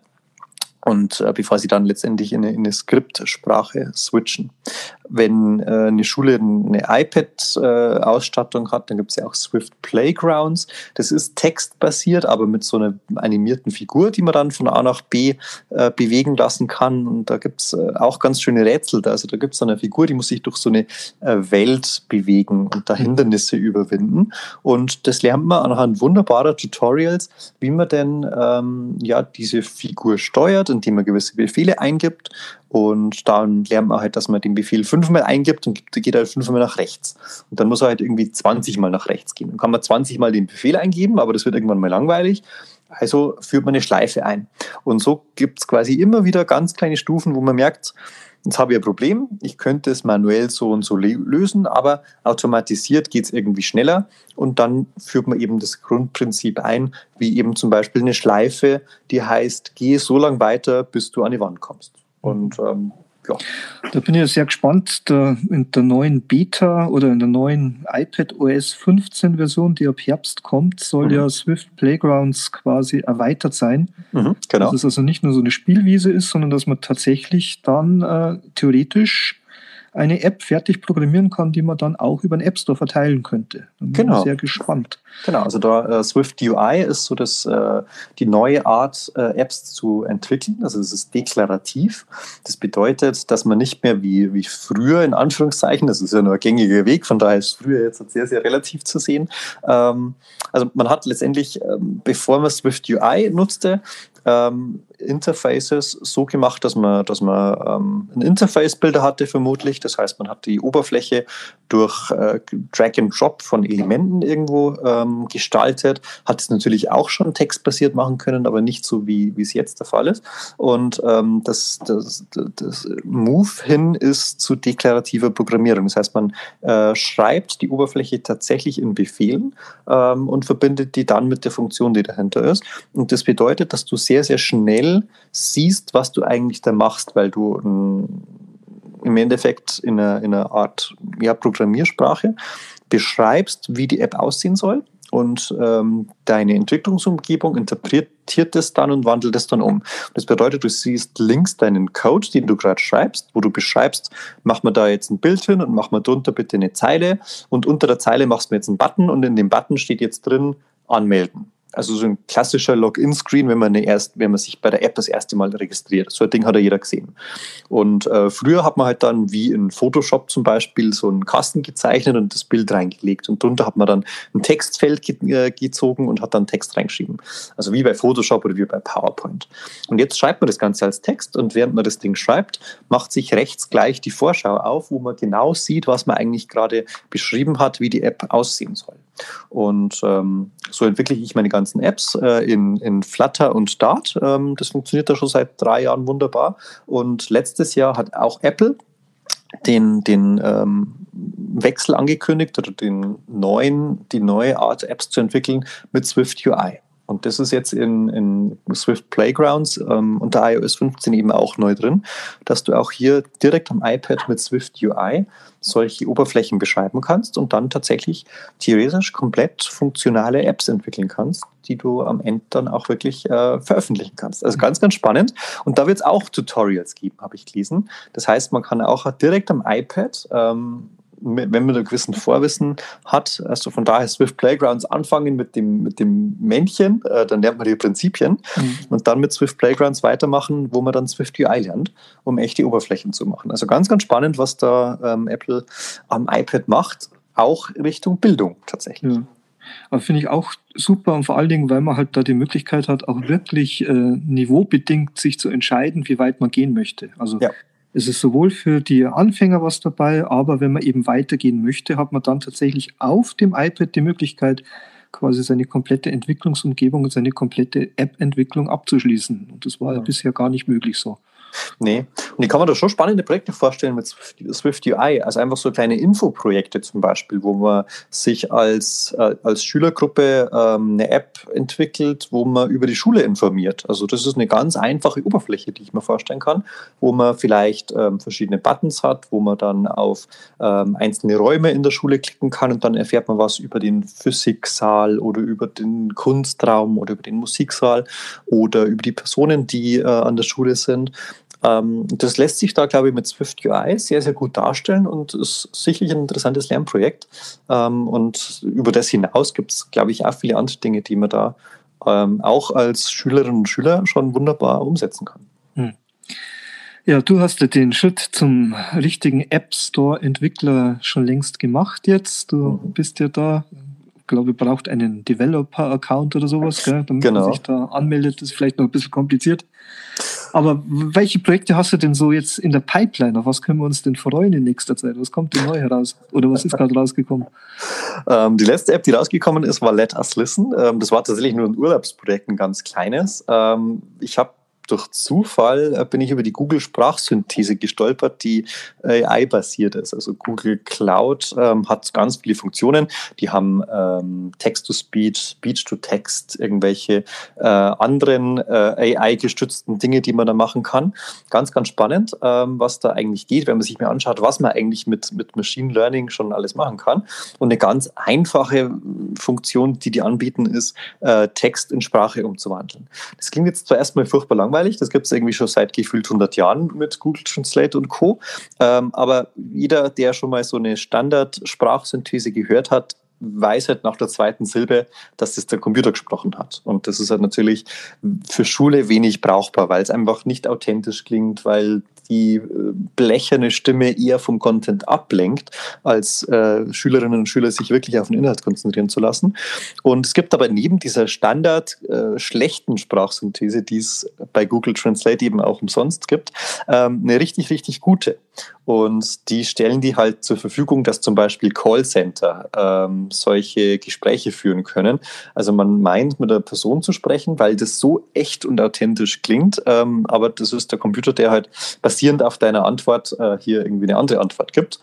und äh, bevor sie dann letztendlich in eine, in eine Skriptsprache switchen. Wenn äh, eine Schule eine iPad-Ausstattung äh, hat, dann gibt es ja auch Swift Playgrounds. Das ist textbasiert, aber mit so einer animierten Figur, die man dann von A nach B äh, bewegen lassen kann. Und da gibt es äh, auch ganz schöne Rätsel. Also da gibt es eine Figur, die muss sich durch so eine äh, Welt bewegen und da Hindernisse überwinden. Und das lernt man anhand wunderbarer Tutorials, wie man denn ähm, ja, diese Figur steuert indem man gewisse Befehle eingibt. Und dann lernt man halt, dass man den Befehl fünfmal eingibt und geht halt fünfmal nach rechts. Und dann muss er halt irgendwie 20 Mal nach rechts gehen. Dann kann man 20 Mal den Befehl eingeben, aber das wird irgendwann mal langweilig. Also führt man eine Schleife ein. Und so gibt es quasi immer wieder ganz kleine Stufen, wo man merkt, Jetzt habe ich ein Problem, ich könnte es manuell so und so lösen, aber automatisiert geht es irgendwie schneller und dann führt man eben das Grundprinzip ein, wie eben zum Beispiel eine Schleife, die heißt, gehe so lange weiter, bis du an die Wand kommst. Und ähm, ja. Da bin ich sehr gespannt. Da in der neuen Beta oder in der neuen iPad OS 15 Version, die ab Herbst kommt, soll mhm. ja Swift Playgrounds quasi erweitert sein. Mhm, genau. Dass es also nicht nur so eine Spielwiese ist, sondern dass man tatsächlich dann äh, theoretisch eine App fertig programmieren kann, die man dann auch über den App Store verteilen könnte. Da bin genau. sehr gespannt. Genau, also da äh, Swift UI ist so das, äh, die neue Art, äh, Apps zu entwickeln. Also es ist deklarativ. Das bedeutet, dass man nicht mehr wie, wie früher, in Anführungszeichen, das ist ja nur ein gängiger Weg, von daher ist früher jetzt sehr, sehr relativ zu sehen. Ähm, also man hat letztendlich, ähm, bevor man Swift UI nutzte, ähm, Interfaces so gemacht, dass man, dass man ähm, ein Interface-Bilder hatte, vermutlich. Das heißt, man hat die Oberfläche durch äh, Drag and Drop von Elementen irgendwo ähm, gestaltet, hat es natürlich auch schon textbasiert machen können, aber nicht so, wie, es jetzt der Fall ist. Und ähm, das, das, das Move hin ist zu deklarativer Programmierung. Das heißt, man äh, schreibt die Oberfläche tatsächlich in Befehlen ähm, und verbindet die dann mit der Funktion, die dahinter ist. Und das bedeutet, dass du sehr sehr, sehr schnell siehst, was du eigentlich da machst, weil du ähm, im Endeffekt in einer, in einer Art ja, Programmiersprache beschreibst, wie die App aussehen soll und ähm, deine Entwicklungsumgebung interpretiert es dann und wandelt es dann um. Das bedeutet, du siehst links deinen Code, den du gerade schreibst, wo du beschreibst, mach mir da jetzt ein Bild hin und mach mir drunter bitte eine Zeile und unter der Zeile machst du jetzt einen Button und in dem Button steht jetzt drin anmelden also so ein klassischer Login-Screen, wenn man erst, wenn man sich bei der App das erste Mal registriert. So ein Ding hat ja jeder gesehen. Und äh, früher hat man halt dann wie in Photoshop zum Beispiel so einen Kasten gezeichnet und das Bild reingelegt. Und drunter hat man dann ein Textfeld ge äh, gezogen und hat dann Text reingeschrieben. Also wie bei Photoshop oder wie bei PowerPoint. Und jetzt schreibt man das Ganze als Text und während man das Ding schreibt, macht sich rechts gleich die Vorschau auf, wo man genau sieht, was man eigentlich gerade beschrieben hat, wie die App aussehen soll. Und ähm, so entwickle ich meine ganzen Apps äh, in, in Flutter und Dart. Ähm, das funktioniert da schon seit drei Jahren wunderbar. Und letztes Jahr hat auch Apple den, den ähm, Wechsel angekündigt oder den neuen, die neue Art, Apps zu entwickeln mit Swift UI. Und das ist jetzt in, in Swift Playgrounds ähm, unter iOS 15 eben auch neu drin, dass du auch hier direkt am iPad mit Swift UI solche Oberflächen beschreiben kannst und dann tatsächlich theoretisch komplett funktionale Apps entwickeln kannst, die du am Ende dann auch wirklich äh, veröffentlichen kannst. Also ganz, ganz spannend. Und da wird es auch Tutorials geben, habe ich gelesen. Das heißt, man kann auch direkt am iPad ähm, wenn man ein gewissen Vorwissen hat, also von daher Swift Playgrounds anfangen mit dem, mit dem Männchen, äh, dann lernt man die Prinzipien mhm. und dann mit Swift Playgrounds weitermachen, wo man dann Swift UI lernt, um echte Oberflächen zu machen. Also ganz, ganz spannend, was da ähm, Apple am iPad macht, auch Richtung Bildung tatsächlich. Ja. Aber finde ich auch super und vor allen Dingen, weil man halt da die Möglichkeit hat, auch wirklich äh, niveaubedingt sich zu entscheiden, wie weit man gehen möchte. Also ja. Es ist sowohl für die Anfänger was dabei, aber wenn man eben weitergehen möchte, hat man dann tatsächlich auf dem iPad die Möglichkeit, quasi seine komplette Entwicklungsumgebung und seine komplette App-Entwicklung abzuschließen. Und das war ja. ja bisher gar nicht möglich so. Nee. Und ich kann mir da schon spannende Projekte vorstellen mit Swift UI. Also einfach so kleine Infoprojekte zum Beispiel, wo man sich als, äh, als Schülergruppe ähm, eine App entwickelt, wo man über die Schule informiert. Also das ist eine ganz einfache Oberfläche, die ich mir vorstellen kann, wo man vielleicht ähm, verschiedene Buttons hat, wo man dann auf ähm, einzelne Räume in der Schule klicken kann und dann erfährt man was über den Physiksaal oder über den Kunstraum oder über den Musiksaal oder über die Personen, die äh, an der Schule sind. Ähm, das lässt sich da, glaube ich, mit Swift UI sehr, sehr gut darstellen und ist sicherlich ein interessantes Lernprojekt. Ähm, und über das hinaus gibt es, glaube ich, auch viele andere Dinge, die man da ähm, auch als Schülerinnen und Schüler schon wunderbar umsetzen kann. Hm. Ja, du hast ja den Schritt zum richtigen App Store Entwickler schon längst gemacht jetzt. Du mhm. bist ja da glaube, braucht einen Developer-Account oder sowas, gell, damit genau. man sich da anmeldet. Das ist vielleicht noch ein bisschen kompliziert. Aber welche Projekte hast du denn so jetzt in der Pipeline? Auf was können wir uns denn freuen in nächster Zeit? Was kommt denn neu heraus? Oder was ist gerade rausgekommen? Ähm, die letzte App, die rausgekommen ist, war Let Us Listen. Ähm, das war tatsächlich nur ein Urlaubsprojekt, ein ganz kleines. Ähm, ich habe durch Zufall äh, bin ich über die Google-Sprachsynthese gestolpert, die AI-basiert ist. Also Google Cloud ähm, hat ganz viele Funktionen. Die haben ähm, Text-to-Speech, Speech-to-Text, irgendwelche äh, anderen äh, AI-gestützten Dinge, die man da machen kann. Ganz, ganz spannend, ähm, was da eigentlich geht, wenn man sich mal anschaut, was man eigentlich mit, mit Machine Learning schon alles machen kann. Und eine ganz einfache Funktion, die die anbieten, ist, äh, Text in Sprache umzuwandeln. Das klingt jetzt zwar erstmal furchtbar langweilig, langweilig. Das gibt es irgendwie schon seit gefühlt 100 Jahren mit Google Translate und Co. Ähm, aber jeder, der schon mal so eine Standard-Sprachsynthese gehört hat, weiß halt nach der zweiten Silbe, dass das der Computer gesprochen hat. Und das ist halt natürlich für Schule wenig brauchbar, weil es einfach nicht authentisch klingt, weil die äh, blecherne Stimme eher vom Content ablenkt, als äh, Schülerinnen und Schüler sich wirklich auf den Inhalt konzentrieren zu lassen. Und es gibt aber neben dieser Standard äh, schlechten Sprachsynthese, die es bei Google Translate eben auch umsonst gibt, ähm, eine richtig, richtig gute. Und die stellen die halt zur Verfügung, dass zum Beispiel Callcenter ähm, solche Gespräche führen können. Also man meint, mit einer Person zu sprechen, weil das so echt und authentisch klingt. Ähm, aber das ist der Computer, der halt basierend auf deiner Antwort äh, hier irgendwie eine andere Antwort gibt.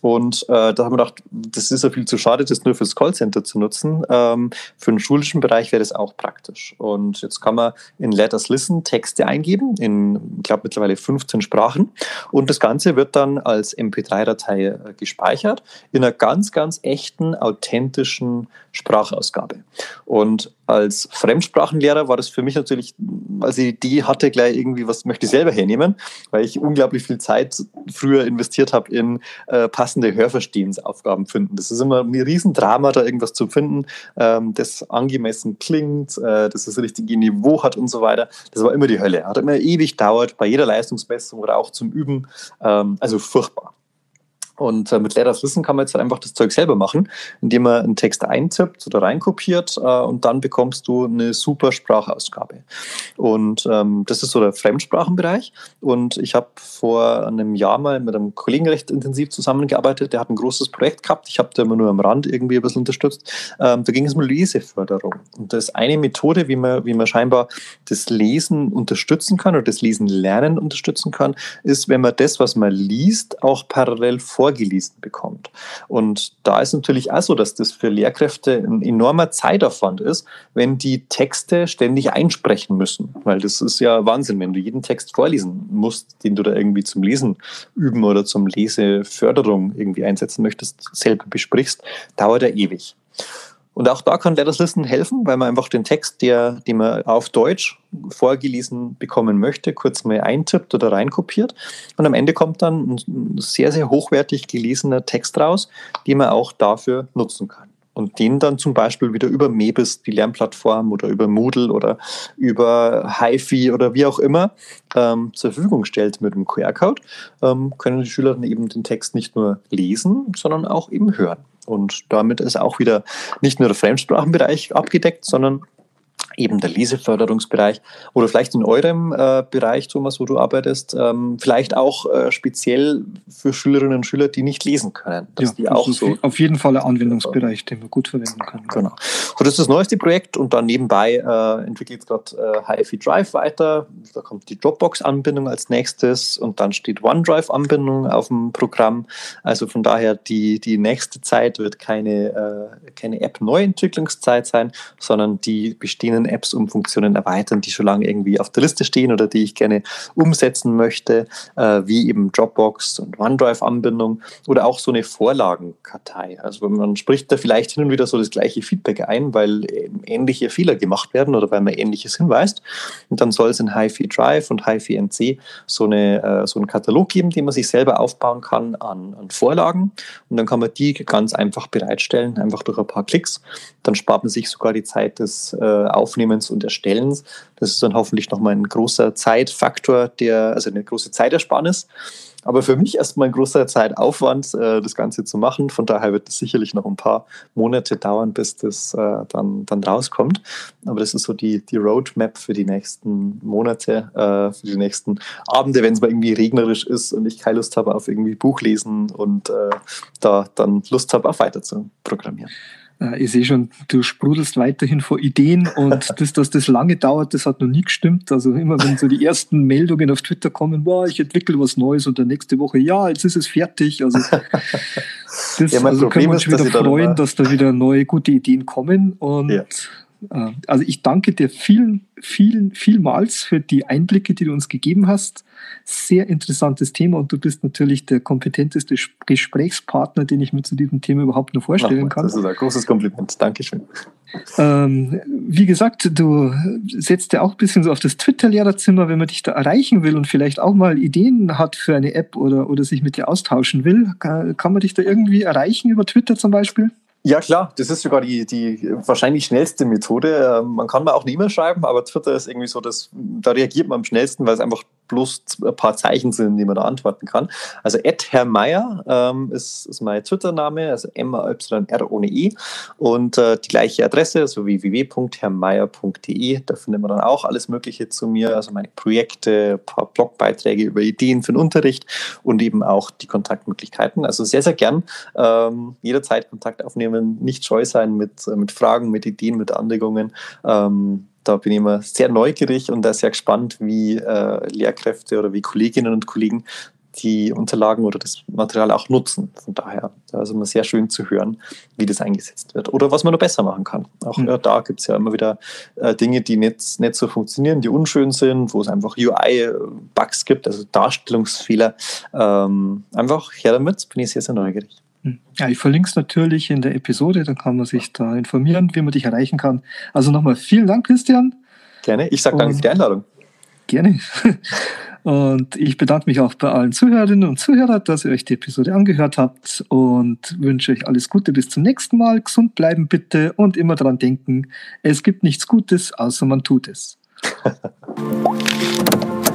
Und äh, da haben wir gedacht, das ist ja viel zu schade, das nur fürs Callcenter zu nutzen. Ähm, für den schulischen Bereich wäre das auch praktisch. Und jetzt kann man in Letters Listen Texte eingeben, in, ich glaube, mittlerweile 15 Sprachen. Und das Ganze wird dann als MP3-Datei äh, gespeichert in einer ganz, ganz echten, authentischen Sprachausgabe. Und als Fremdsprachenlehrer war das für mich natürlich, als ich die Idee hatte, gleich irgendwie, was möchte ich selber hernehmen, weil ich unglaublich viel Zeit früher investiert habe in äh, passende Hörverstehensaufgaben finden. Das ist immer ein Riesendrama, da irgendwas zu finden, ähm, das angemessen klingt, äh, das das richtige Niveau hat und so weiter. Das war immer die Hölle. Hat immer ewig dauert, bei jeder Leistungsmessung oder auch zum Üben. Ähm, also furchtbar. Und äh, mit Lehrers Wissen kann man jetzt halt einfach das Zeug selber machen, indem man einen Text eintippt oder reinkopiert äh, und dann bekommst du eine super Sprachausgabe. Und ähm, das ist so der Fremdsprachenbereich. Und ich habe vor einem Jahr mal mit einem Kollegen recht intensiv zusammengearbeitet. Der hat ein großes Projekt gehabt. Ich habe da immer nur am Rand irgendwie ein bisschen unterstützt. Ähm, da ging es um Leseförderung. Und das ist eine Methode, wie man, wie man scheinbar das Lesen unterstützen kann oder das Lesen lernen unterstützen kann, ist, wenn man das, was man liest, auch parallel vor vorgelesen bekommt. Und da ist natürlich auch so, dass das für Lehrkräfte ein enormer Zeitaufwand ist, wenn die Texte ständig einsprechen müssen. Weil das ist ja Wahnsinn, wenn du jeden Text vorlesen musst, den du da irgendwie zum Lesen üben oder zum Leseförderung irgendwie einsetzen möchtest, selber besprichst, dauert er ewig. Und auch da kann Letters Listen helfen, weil man einfach den Text, der, den man auf Deutsch vorgelesen bekommen möchte, kurz mal eintippt oder reinkopiert. Und am Ende kommt dann ein sehr, sehr hochwertig gelesener Text raus, den man auch dafür nutzen kann. Und den dann zum Beispiel wieder über Mebis, die Lernplattform, oder über Moodle oder über HiFi oder wie auch immer ähm, zur Verfügung stellt mit dem QR-Code, ähm, können die Schüler dann eben den Text nicht nur lesen, sondern auch eben hören. Und damit ist auch wieder nicht nur der Fremdsprachenbereich abgedeckt, sondern eben der Leseförderungsbereich oder vielleicht in eurem äh, Bereich, Thomas, wo du arbeitest, ähm, vielleicht auch äh, speziell für Schülerinnen und Schüler, die nicht lesen können. Dass ja, die auch so auf jeden Fall ein Anwendungsbereich, den man gut verwenden kann. Genau. So, das ist das neueste Projekt und dann nebenbei äh, entwickelt gerade äh, HiFi Drive weiter. Da kommt die Dropbox-Anbindung als nächstes und dann steht OneDrive-Anbindung auf dem Programm. Also von daher die, die nächste Zeit wird keine, äh, keine App-Neuentwicklungszeit sein, sondern die bestehenden Apps um Funktionen erweitern, die schon lange irgendwie auf der Liste stehen oder die ich gerne umsetzen möchte, äh, wie eben Dropbox und OneDrive-Anbindung oder auch so eine Vorlagenkartei. Also man spricht da vielleicht hin und wieder so das gleiche Feedback ein, weil ähnliche Fehler gemacht werden oder weil man ähnliches hinweist. Und dann soll es in HiFi Drive und HiFi NC so, eine, äh, so einen Katalog geben, den man sich selber aufbauen kann an, an Vorlagen. Und dann kann man die ganz einfach bereitstellen, einfach durch ein paar Klicks. Dann spart man sich sogar die Zeit des äh, Aufnehmens und Erstellens. Das ist dann hoffentlich nochmal ein großer Zeitfaktor, der, also eine große Zeitersparnis. Aber für mich erstmal ein großer Zeitaufwand, äh, das Ganze zu machen. Von daher wird es sicherlich noch ein paar Monate dauern, bis das äh, dann, dann rauskommt. Aber das ist so die, die Roadmap für die nächsten Monate, äh, für die nächsten Abende, wenn es mal irgendwie regnerisch ist und ich keine Lust habe auf irgendwie Buch lesen und da dann Lust habe, auch weiter zu programmieren. Äh, ich sehe schon, du sprudelst weiterhin vor Ideen und <laughs> das, dass das lange dauert, das hat noch nie gestimmt. Also immer wenn so die ersten Meldungen auf Twitter kommen, wow, ich entwickle was Neues und dann nächste Woche, ja, jetzt ist es fertig. Also <laughs> das ja, also können wir uns wieder freuen, dass da wieder neue gute Ideen kommen und ja. Äh, also ich danke dir vielen, vielen, vielmals für die Einblicke, die du uns gegeben hast. Sehr interessantes Thema und du bist natürlich der kompetenteste Gesprächspartner, den ich mir zu diesem Thema überhaupt nur vorstellen kann. Das ist ein großes Kompliment. Dankeschön. Ähm, wie gesagt, du setzt ja auch ein bisschen so auf das Twitter-Lehrerzimmer, wenn man dich da erreichen will und vielleicht auch mal Ideen hat für eine App oder, oder sich mit dir austauschen will. Kann, kann man dich da irgendwie erreichen über Twitter zum Beispiel? Ja, klar, das ist sogar die, die wahrscheinlich schnellste Methode. Ähm, man kann mal auch eine E-Mail schreiben, aber Twitter ist irgendwie so, das, da reagiert man am schnellsten, weil es einfach bloß ein paar Zeichen sind, die man da antworten kann. Also Ed Herr Meier ähm, ist, ist mein Twitter-Name, also M-A-Y-R ohne E. Und äh, die gleiche Adresse, also www.herrmeier.de. Da findet man dann auch alles Mögliche zu mir, also meine Projekte, ein paar Blogbeiträge über Ideen für den Unterricht und eben auch die Kontaktmöglichkeiten. Also sehr, sehr gern ähm, jederzeit Kontakt aufnehmen, nicht scheu sein mit, mit Fragen, mit Ideen, mit Anregungen. Ähm, da bin ich immer sehr neugierig und da sehr gespannt, wie äh, Lehrkräfte oder wie Kolleginnen und Kollegen die Unterlagen oder das Material auch nutzen. Von daher also immer sehr schön zu hören, wie das eingesetzt wird oder was man noch besser machen kann. Auch mhm. ja, da gibt es ja immer wieder äh, Dinge, die nicht, nicht so funktionieren, die unschön sind, wo es einfach UI-Bugs gibt, also Darstellungsfehler. Ähm, einfach her damit, bin ich sehr, sehr neugierig. Ja, ich verlinke es natürlich in der Episode, dann kann man sich da informieren, wie man dich erreichen kann. Also nochmal vielen Dank, Christian. Gerne, ich sage danke für die Einladung. Gerne. <laughs> Und ich bedanke mich auch bei allen Zuhörerinnen und Zuhörern, dass ihr euch die Episode angehört habt und wünsche euch alles Gute bis zum nächsten Mal. Gesund bleiben bitte und immer daran denken, es gibt nichts Gutes, außer man tut es. <laughs>